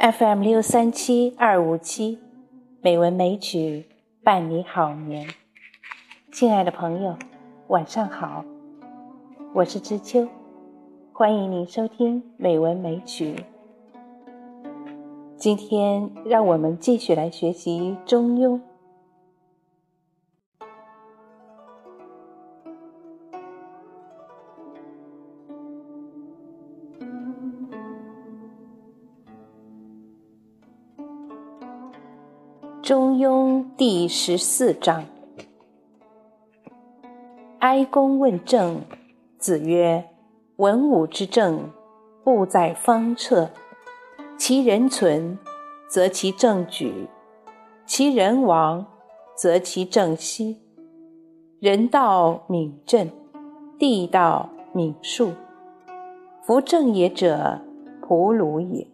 FM 六三七二五七，美文美曲伴你好眠。亲爱的朋友，晚上好，我是知秋，欢迎您收听美文美曲。今天让我们继续来学习《中庸》。《中庸》第十四章：哀公问政，子曰：“文武之政，不在方策。其人存，则其政举；其人亡，则其政息。人道敏政，地道敏术。夫正也者，仆鲁也。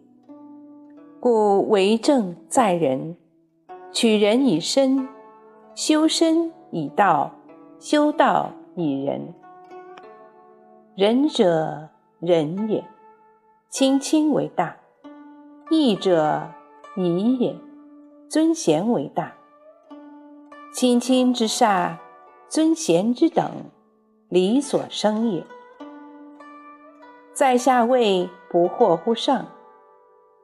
故为政在人。”取人以身，修身以道，修道以仁。仁者仁也，亲亲为大；义者义也，尊贤为大。亲亲之下，尊贤之等，理所生也。在下位不惑乎上，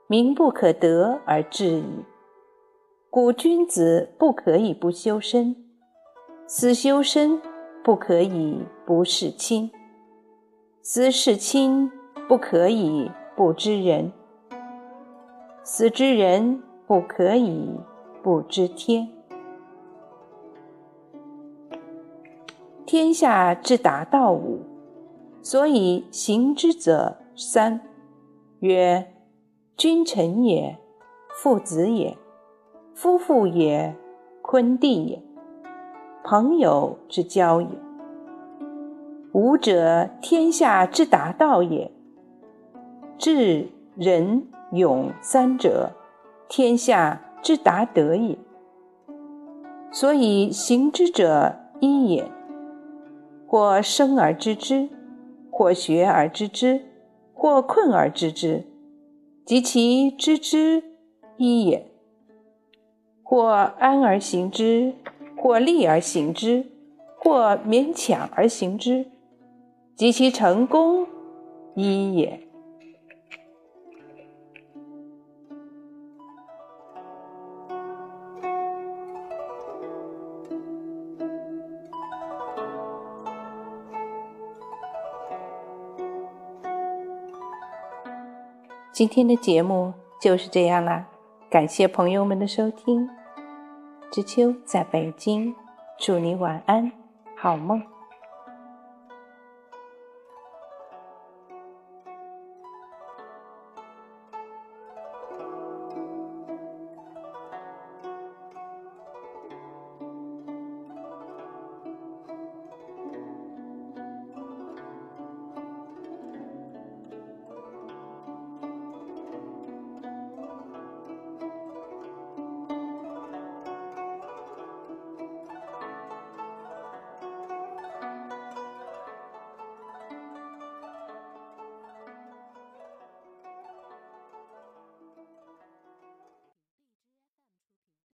民不可得而治矣。故君子不可以不修身，思修身不可以不事亲，思事亲不可以不知人，思知人不可以不知天。天下之达道五，所以行之者三：曰君臣也，父子也。夫妇也，坤弟也，朋友之交也。五者，天下之达道也。智、仁、勇三者，天下之达德也。所以行之者一也。或生而知之，或学而知之，或困而知之，及其知之一也。或安而行之，或利而行之，或勉强而行之，及其成功一也。今天的节目就是这样啦，感谢朋友们的收听。知秋在北京，祝你晚安，好梦。